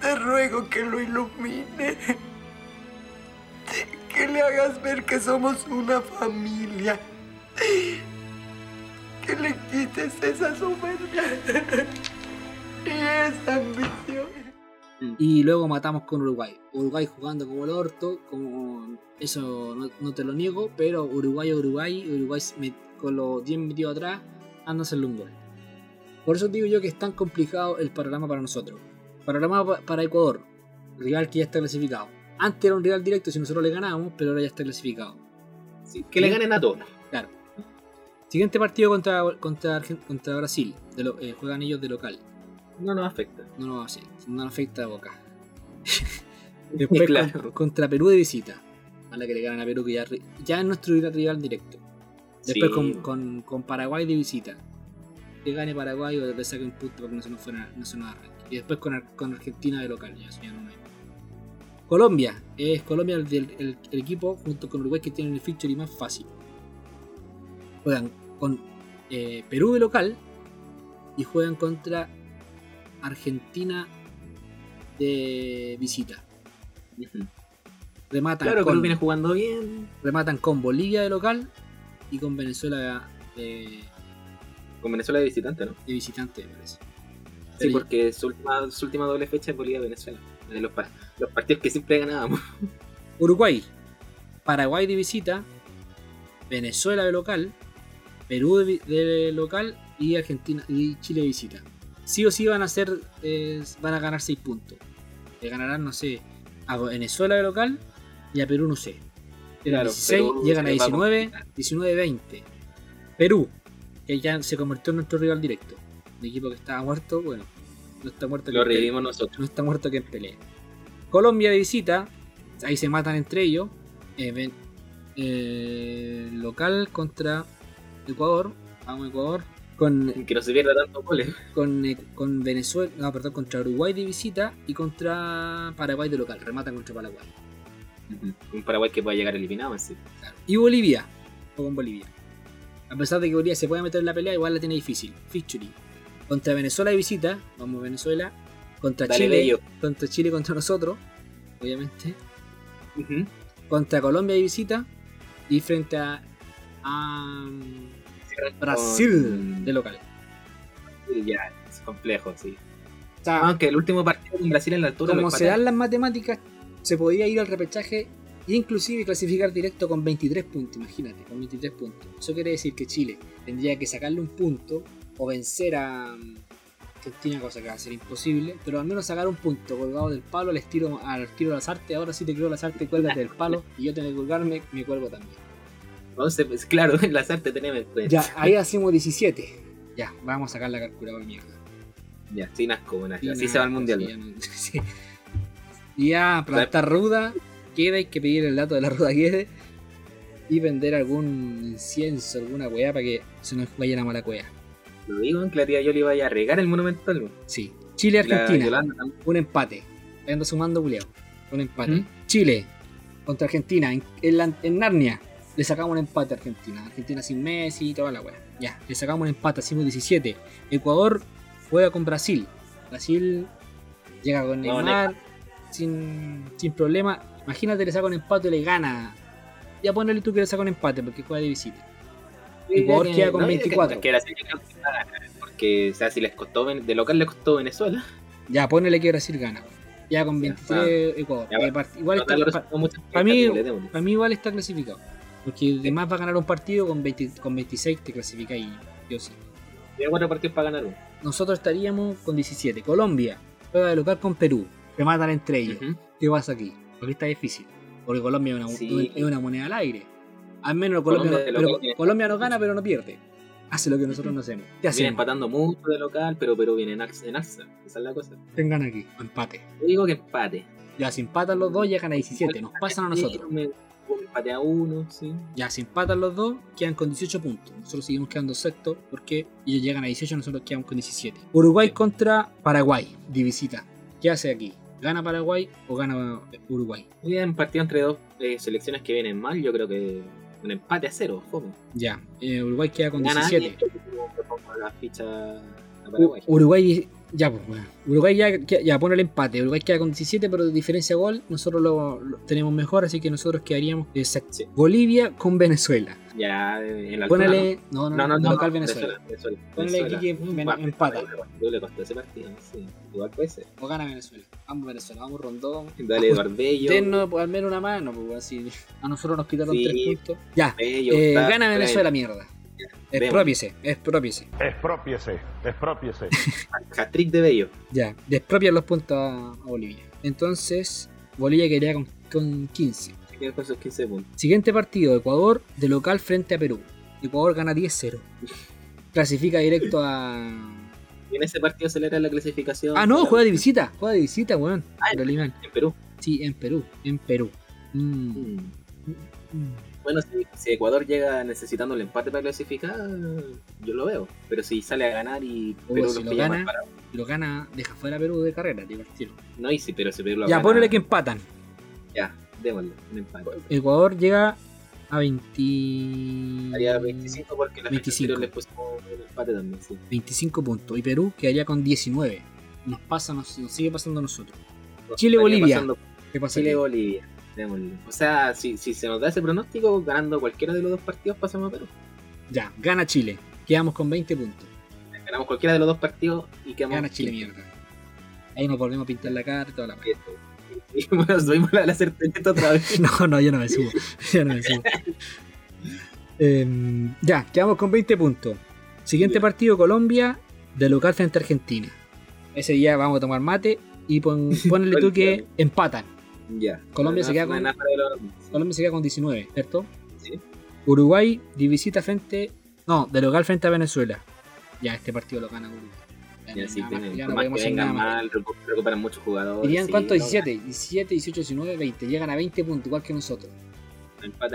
Te ruego que lo ilumine. Que le hagas ver que somos una familia. Que le quites esa soberbia y esa ambición. Y luego matamos con Uruguay. Uruguay jugando como el orto, como eso no, no te lo niego, pero Uruguay Uruguay, Uruguay con los 10 metidos atrás, anda a hacerle un gol. Por eso digo yo que es tan complicado el panorama para nosotros. Panorama pa- para Ecuador, rival que ya está clasificado. Antes era un rival directo si nosotros le ganábamos, pero ahora ya está clasificado. Sí, que le ganen a todos. Claro. Siguiente partido contra, contra, contra Brasil. De lo- eh, juegan ellos de local. No nos afecta. No nos afecta, no nos afecta a Boca. Después Claro. con- contra Perú de visita. A la que le ganan a Perú, que ya, es nuestro rival directo. Después Sí. con, con- con Paraguay de visita. Que gane Paraguay o le saque un punto porque no se nos, fuera, no se nos arranque. Y después con, con Argentina de local. Ya, eso ya no hay. Colombia. Es Colombia el, del- el- el equipo junto con Uruguay que tienen el feature más fácil. Juegan con eh, Perú de local y juegan contra Argentina de visita. Rematan, Claro, con, viene jugando bien. rematan con Bolivia de local y con Venezuela de, Con Venezuela de visitante, ¿no? de visitante, me parece. Sí, Pero- porque su última, su última doble fecha es Bolivia-Venezuela. De los, pa- los partidos que siempre ganábamos. Uruguay, Paraguay de visita, Venezuela de local, Perú de, local y Argentina y Chile de visita. Sí o sí van a ser, eh, van a ganar 6 puntos. Le ganarán, no sé, a Venezuela de local y a Perú no sé. Claro, 16, Perú llegan a se va a 19, 19, 20. Perú, que ya se convirtió en nuestro rival directo. El equipo que estaba muerto, bueno, no está muerto que Lo revivimos nosotros. No está muerto que en pelea. Colombia de visita, ahí se matan entre ellos. Eh, ven- eh, local contra Ecuador, vamos Ecuador. Con, Que no se pierda tanto goles. con, eh, con Venezuela, no, perdón, contra Uruguay de visita y contra Paraguay de local. Rematan contra Paraguay. Un Paraguay que pueda llegar eliminado, así. Y Bolivia, o con Bolivia. A pesar de que Bolivia se puede meter en la pelea, igual la tiene difícil. Fixture. Contra Venezuela de visita, vamos Venezuela. Contra Dale, Chile, Bello. contra Chile contra nosotros, obviamente. Contra Colombia de visita. Y frente a, a Brasil de local. Ya, es complejo, sí. O sea, Aunque el último partido con Brasil en la altura como se dan las matemáticas, se podría ir al repechaje e inclusive clasificar directo con 23 puntos, imagínate, con 23 puntos. Eso quiere decir que Chile tendría que sacarle un punto o vencer a mm, Argentina, cosa que va a ser imposible, pero al menos sacar un punto colgado del palo al estilo, al tiro de las artes. Ahora sí te creo las artes, cuélgate del palo y yo tengo que colgarme, me cuelgo también. Entonces, pues, claro, las artes tenemos en cuenta. Ya, ahí hacemos 17. Ya, vamos a sacar la calculadora mierda. Ya, sin asco, bueno, Sí, así nada, se va al mundial. sí, ya no- sí. Ya plantar ruda, queda, hay que pedir el dato de la ruda quede. Y vender algún incienso, alguna weá para que se nos vaya la mala cueva. Lo digo, que la tía Yoli vaya a regar el monumental. Sí. Chile-Argentina. Un empate. Ando sumando, culiao. Un empate. ¿Mm? Chile contra Argentina. En, en la- en Narnia le sacamos un empate a Argentina. Argentina sin Messi y toda la weá. Ya, le sacamos un empate, hicimos 17. Ecuador juega con Brasil. Brasil llega con No, Neymar sin, sin problema. Imagínate, le saca un empate y le gana. Ya ponele tú que le saca un empate porque juega de visita. Ecuador queda con No, es que- 24. es que Brasil yo creo que va a ganar, Porque, o sea, si les costó, de local le costó Venezuela. Ya, ponele que Brasil gana. Ya con 23 Ecuador. Ya, Eh, igual No está, para mí-. Para mí igual está clasificado. Porque además va a ganar un partido con, 20 con 26 te clasifica y yo sí. Tiene cuatro partidos para ganar uno. Nosotros estaríamos con 17. Colombia juega de local con Perú. Se matan entre ellos. ¿Qué pasa aquí? Porque está difícil. Porque Colombia es una, Sí. es una moneda al aire. Al menos Colombia, Colombia no, pero Colombia gana, pero no pierde. Hace lo que nosotros no hacemos. ¿Qué Viene empatando mucho de local, pero Perú viene en alza. En alza. Esa es la cosa. Tengan aquí. Empate. Yo digo que empate. Ya, si empatan los dos, llegan a 17. Nos pasan a nosotros. Me- un empate a uno, sí. Ya, si empatan los dos, quedan con 18 puntos. Nosotros seguimos quedando sexto porque ellos llegan a 18, nosotros quedamos con 17. Uruguay contra Paraguay, de visita. ¿Qué hace aquí? ¿Gana Paraguay o gana Uruguay? En partido entre dos eh, selecciones que vienen mal, yo creo que un empate a cero, fome. Ya, eh, Uruguay queda con Gana 17. alguien, yo le pongo la ficha a U- Paraguay. Uruguay, ya, pues, bueno. Uruguay ya, ya, pone el empate. Uruguay queda con 17, pero de diferencia gol, nosotros lo, lo tenemos mejor, así que nosotros quedaríamos. exacto. Sí. Bolivia con Venezuela. Ya en la altura, Ponele. No, no, No, no, no. local no, Venezuela. Venezuela. Ponele aquí que Va, empata. Le costó ese partido, sí. Igual puede ser. O gana Venezuela. Vamos Venezuela, vamos Rondón. Dale Eduardo Bello. Dennos al menos una mano, pues así. A nosotros nos quitaron Sí. tres puntos. Ya, Bello, eh, gana Venezuela, mierda. Expropiese, expropiese. Expropiese, expropiese. Hat-trick de Bello. Ya, despropian los puntos a, Bolivia. Entonces, Bolivia quedaría con, con 15. Se queda con sus 15 puntos. Siguiente partido, Ecuador de local frente a Perú. Ecuador gana 10-0. Clasifica directo a... Y en ese partido acelera la clasificación. Ah, no, juega de visita. Juega de visita, weón. Ah, Limán. En Perú. Sí, en Perú. En Perú. Mm, Mm. mm. Bueno, si, si Ecuador llega necesitando el empate para clasificar, yo lo veo. Pero si sale a ganar y Oh, Perú si lo gana, lo gana, deja fuera a Perú de carrera, tiro. No, y si, pero si Perú lo Ya, gana, ponele que empatan. Ya, démosle, un empate. Ecuador llega a 20... Haría 25 porque la 25. 25. les pusimos el empate también, sí. 25 puntos. Y Perú quedaría con 19. Nos pasa, nos, nos sigue pasando a nosotros. Nos Chile, O sea, si, si se nos da ese pronóstico, ganando cualquiera de los dos partidos, pasamos a Perú. Ya, gana Chile. Quedamos con 20 puntos. Ganamos cualquiera de los dos partidos y quedamos. Gana Chile, mierda. Ahí nos volvemos a pintar la cara y toda la wea. Y bueno, subimos la, la certeza otra vez. No, no, yo no me subo. Yo no me subo. Em, ya, quedamos con 20 puntos. Siguiente partido, Colombia, de local frente a Argentina. Ese día vamos a tomar mate y pon, ponle tú que empatan. Ya. Colombia No, se queda no, con- no. Colombia se queda con 19, ¿cierto? Sí. Uruguay de visita frente. No, de local frente a Venezuela. Ya, este partido lo gana Uruguay. Ya, Ya, no, sí, tienen, ya podemos que nada mal, recuperan muchos jugadores. ¿Irían sí, cuánto? no, 17, 17, 18, 19, 20. Llegan a 20 puntos, igual que nosotros.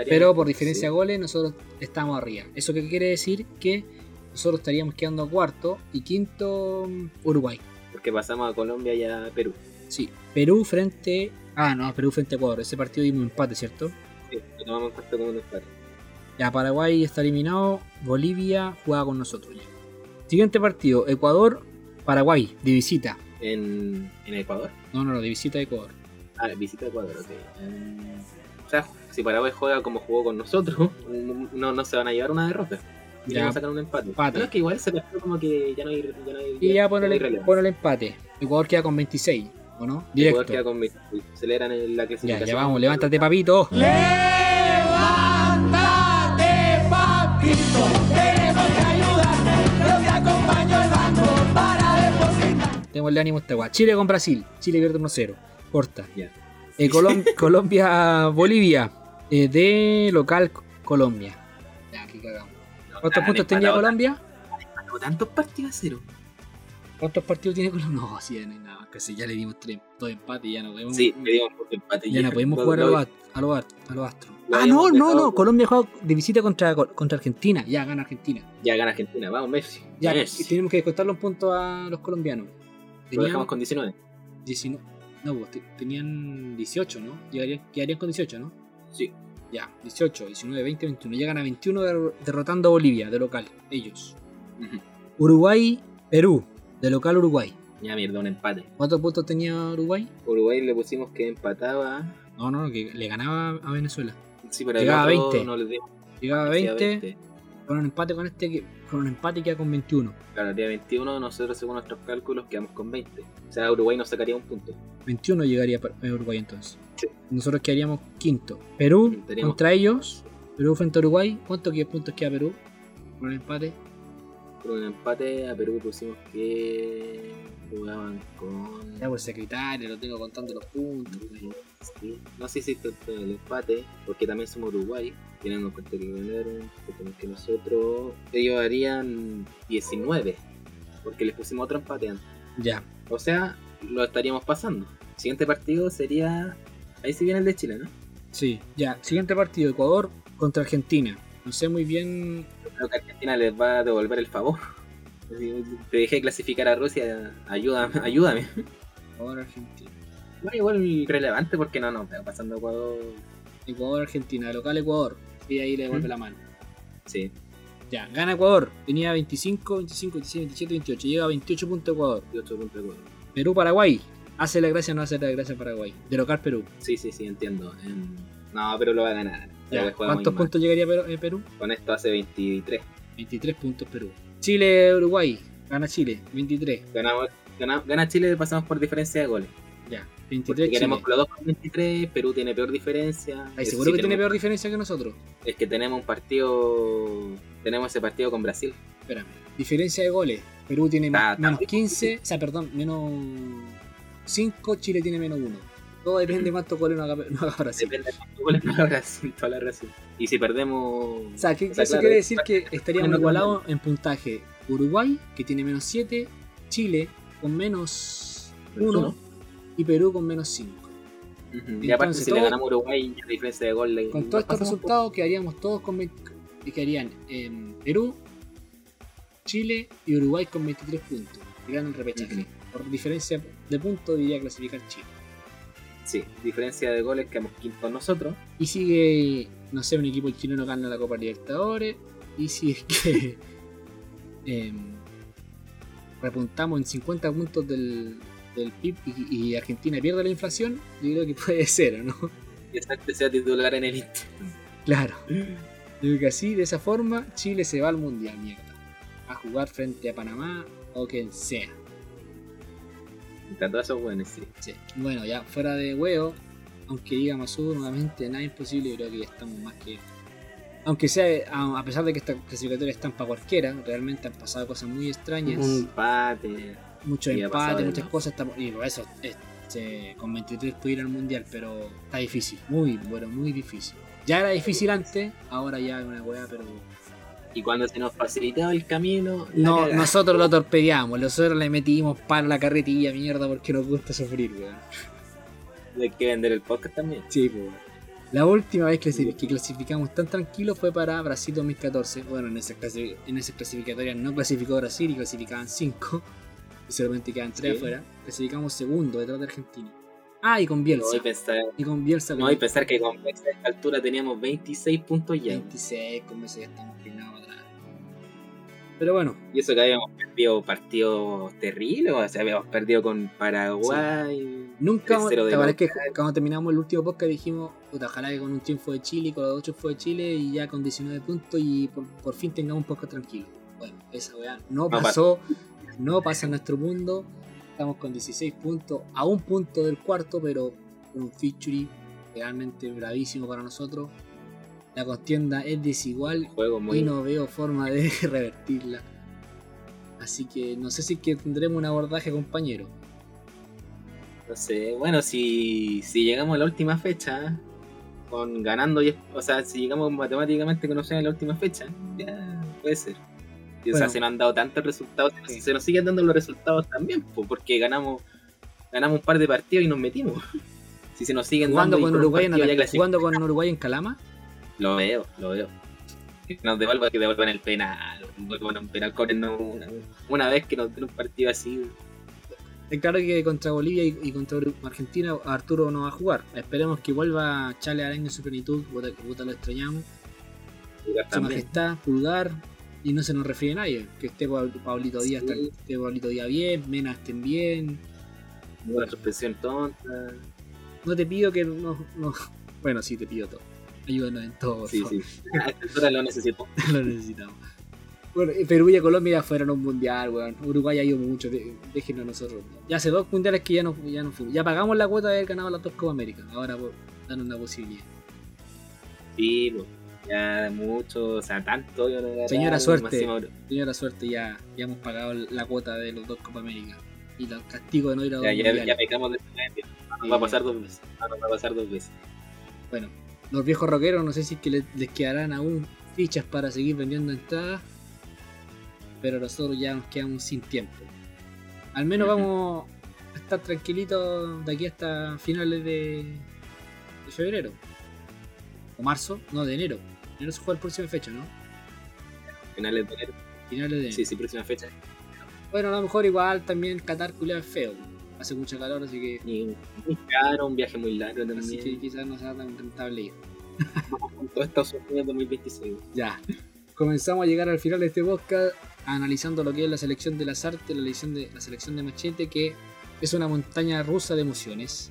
Pero por diferencia Sí. de goles, nosotros estamos arriba. ¿Eso qué quiere decir? Que nosotros estaríamos quedando cuarto y quinto mm, Uruguay. Porque pasamos a Colombia y a Perú. Sí. Perú frente. Ah, no, Perú frente a Ecuador. Ese partido dimos empate, ¿cierto? Sí, lo tomamos en cuenta como un empate. Ya Paraguay está eliminado. Bolivia juega con nosotros ya. Siguiente partido: Ecuador, Paraguay, de visita. En, en Ecuador. No, no, no, de visita a Ecuador. Ah, visita a Ecuador, ok. Mm, o sea, si Paraguay juega como jugó con nosotros, no, no se van a llevar una derrota. Y Ya. van a sacar un empate. Empate. Pero es que igual se pasó como que ya no hay. Ya no hay Y ya ponele, relevancia. ponele empate. Ecuador queda con 26, ¿o no? Ecuador Directo. queda con 20. Aceleran en la Ya, clasificación. ya vamos, levántate, papito. Démosle ánimo a esta weá. Chile con Brasil. Chile pierde 1-0. Corta. Ya. Eh, Colom- Colombia, Bolivia. Eh, de local Colombia. Ya, aquí cagamos. ¿Cuántos puntos tenía Colombia? tanto- Tantos partidos a cero. ¿Cuántos partidos tiene Colombia? No, sí, ya no hay nada. Casi ya le dimos tres, dos empates y ya no podemos. Sí, le dimos por empate. ya no podemos Lo- jugar a lo- los, a los, los Astros. lo Ah, no, no, no. Colombia juega de visita contra, contra Argentina. Ya gana Argentina. Ya gana Argentina, vamos Messi. Ya, Messi. tenemos que descontarle un punto a los colombianos. Lo Tenían dejamos con 19. 19. No, pues, te- tenían 18, ¿no? Llegarían, quedarían con 18, ¿no? Sí. Ya, 18, 19, 20, 21. Llegan a 21 der- derrotando a Bolivia de local, ellos. Uruguay, Perú, de local Uruguay. Ya mierda, un empate. ¿Cuántos puntos tenía Uruguay? Uruguay le pusimos que empataba. No, no, que le ganaba a Venezuela. Sí, pero Llegaba a otro 20. no le dimos. Llegaba a Sí, a 20, con un empate con este, con un empate queda con 21. Claro, día 21, nosotros según nuestros cálculos quedamos con 20. O sea, Uruguay nos sacaría un punto. 21 llegaría a Uruguay entonces. Sí. Nosotros quedaríamos quinto. Perú Teníamos- contra ellos. Perú frente a Uruguay. ¿Cuántos puntos queda Perú? Con el empate. Por un empate a Perú pusimos que jugaban con. Ya por secretario, lo tengo contando los puntos. Sí. No sé si esto es el empate, porque también somos Uruguay, teniendo en cuenta que ganaron, que nosotros, ellos harían 19, porque les pusimos otro empate antes. Ya. O sea, lo estaríamos pasando. Siguiente partido sería. Ahí sí viene el de Chile, ¿no? Sí. Ya. Siguiente partido: Ecuador contra Argentina. No sé muy bien. Yo creo que Argentina les va a devolver el favor. Te dejé clasificar a Rusia, ayúdame, ayúdame. Ecuador, Argentina. No, igual relevante porque no, no, está pasando Ecuador. Ecuador, Argentina. Local Ecuador. Y ahí le devuelve ¿Mm? la mano. Sí, Ya. Gana Ecuador. Tenía 25, 25, 26, 27, 28. Llega a 28 puntos Ecuador. 8 puntos Ecuador. Perú, Paraguay. Hace la gracia no hace la gracia Paraguay. De local Perú. Sí, sí, sí, entiendo. Em, no, pero lo va a ganar. Ya, ¿Cuántos puntos llegaría Perú- eh, Perú? Con esto hace 23. 23 puntos Perú. Chile, Uruguay. Gana Chile. 23. Ganamos, gana, gana Chile, pasamos por diferencia de goles. Ya. Porque 23 queremos Chile. con los dos con 23, Perú tiene peor diferencia. ¿Estás Eso seguro sí que tiene tenemos- peor diferencia que nosotros? Es que tenemos un partido. Tenemos ese partido con Brasil. Espérame. Diferencia de goles. Perú tiene menos está. 15. O sea, perdón, menos 5. Chile tiene menos 1. Todo depende de cuántos goles no haga, no haga Brasil. Depende de cuántos goles no haga Brasil, toda la razón. Y si perdemos. O sea, ¿qué, O sea, eso claro, quiere decir que estaríamos igualados en puntaje. Uruguay, que tiene menos 7. Chile, con menos 1. uno. Y Perú con menos 5. Ujú. Y Entonces, aparte, si todo- le ganamos a Uruguay, la diferencia de gol. le- Con todos estos resultados quedaríamos todos con 20, y quedarían en Perú, Chile y Uruguay con 23 puntos. El repechaje. Ujú. Por diferencia de puntos diría clasificar Chile. Sí, diferencia de goles, quedamos quintos nosotros. Y sigue, no sé, un equipo chileno gana la Copa Libertadores. Y si es que em, repuntamos en 50 puntos del, del PIB y, y Argentina pierde la inflación, yo creo que puede ser, ¿o no? Y exacto sea titular en el Inter. Claro. Yo creo que así, de esa forma, Chile se va al mundial, mierda. A jugar frente a Panamá o quien sea. Entre todos esos buenos, sí. Sí. Bueno, ya fuera de huevo, aunque diga Masud nuevamente, nada imposible, yo creo que ya estamos más que. Aunque sea, a pesar de que esta clasificatoria están para cualquiera, realmente han pasado cosas muy extrañas. Un empate. muchos empates, muchas más. cosas. Y por eso, este, con 23 puede ir al mundial, pero está difícil. Muy, bueno, muy difícil. Ya era difícil antes, ahora ya es una weá, pero. Y cuando se nos facilitaba el camino, No, cagada. nosotros lo torpedeamos, nosotros le metimos para la carretilla, mierda, porque nos gusta sufrir, weón. hay que vender el podcast también. Sí, pues. La última vez que, que clasificamos tan tranquilo fue para Brasil 2014. Bueno, en esa, clasi- en esa clasificatoria no clasificó Brasil y clasificaban 5. Y solamente quedan 3 Sí. afuera. Clasificamos segundo detrás de Argentina. Ah, y con No, Bielsa. y pensar, Y con Bielsa no, y pensar que con esta altura teníamos 26 puntos ya. 26, con Bielsa ya estamos inclinados atrás. Pero bueno, Y eso que habíamos perdido partidos terribles, o sea, habíamos perdido con Paraguay. nunca. 3-0 de ¿Te acuerdas que cuando terminamos el último podcast dijimos, puta, ojalá que con un triunfo de Chile, con los dos triunfos de Chile y ya con 19 puntos y por, por fin tengamos un podcast tranquilo? Bueno, esa weá no No pasó, no pasa en nuestro mundo. Estamos con 16 puntos, a un punto del cuarto, pero un feature realmente bravísimo para nosotros. La contienda es desigual Juego muy. y no veo forma de revertirla. Así que no sé si que tendremos un abordaje compañero. No sé, bueno, si, si llegamos a la última fecha, con ganando, y- o sea, si llegamos matemáticamente con opción a la última fecha, ya puede ser. Y, o sea, se nos han dado tantos resultados. Si se nos siguen dando los resultados también, pues, porque ganamos ganamos un par de partidos y nos metimos. Si se nos siguen Jugando dando con, Uruguay en, clasificamos. jugando con Uruguay en Calama. Lo veo, lo veo. Que nos devuelvan, que devuelvan el penal. Un penal, una, una vez que nos den un partido así. Es claro que contra Bolivia y, y contra Argentina Arturo no va a jugar. Esperemos que vuelva Chale Araña en su plenitud. Puta, lo extrañamos. Su majestad, pulgar. Y no se nos refiere a nadie. Que esté Pa- Pablito Díaz, Sí. esté Pablito Díaz bien, Mena estén bien. Una suspensión tonta. No te pido que no, no- Bueno, sí te pido todo. Ayúdanos en todo, por Sí, favor. sí. A esta altura lo necesito. lo necesitamos. Bueno, y Perú y Colombia fueron a un mundial, weón. Uruguay ha ido mucho, de- déjenos nosotros. Ya hace dos mundiales que ya no, ya no fuimos. Ya pagamos la cuota de haber ganado las dos Copa América. Ahora pues, dan una posibilidad. Sí, pues. Ya mucho, o sea, tanto. Yo no Señora suerte. Señora suerte, ya, ya hemos pagado la cuota de los dos Copa América. Y el castigo de no ir a dos Ya, ya, pecamos de ese. No nos va a pasar dos veces. No va a pasar dos veces. Bueno, los viejos rockeros no sé si es que le- les quedarán aún fichas para seguir vendiendo entradas. Pero nosotros ya nos quedamos sin tiempo. Al menos vamos a estar tranquilitos de aquí hasta finales de, de febrero. O marzo, no, de enero. Enero se juega la próxima fecha, ¿no? Finales de enero. Finales de enero. Sí, sí, próxima fecha. Bueno, a lo mejor igual también Qatar culiao es feo. Hace mucho calor, así que, Y muy caro, un viaje muy largo así que también. quizás no sea tan rentable ir. Todo Estados Unidos 2026. Ya. Comenzamos a llegar al final de este podcast analizando lo que es la selección de las artes, la selección de, la selección de Machete, que es una montaña rusa de emociones.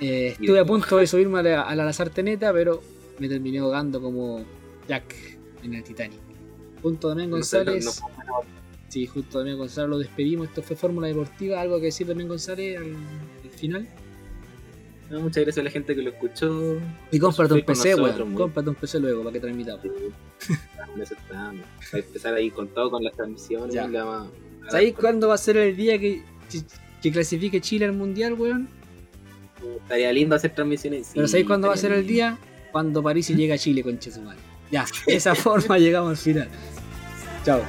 Eh, estuve a punto de subirme a la, a la Lazarteneta, pero me terminé ahogando como Jack en el Titanic. Junto a Damián González. No no- no- Sí, justo a Damián González lo despedimos. Esto fue Fórmula Deportiva. ¿Algo que decir Damián González al, al final? muchas gracias a la gente que lo escuchó. Y cómprate un PC, weón. Cómprate un PC luego para que transmitamos. Estamos. Para empezar ahí con todo, con las transmisiones. Ya. ¿Sabéis cuándo va a ser el día que, que clasifique Chile al Mundial, weón? Estaría lindo hacer transmisiones. Pero sí, ¿sabéis cuándo va a ser el lindo cuando París llega a Chile, con Chesumar. Ya, de esa forma llegamos al final. Chao.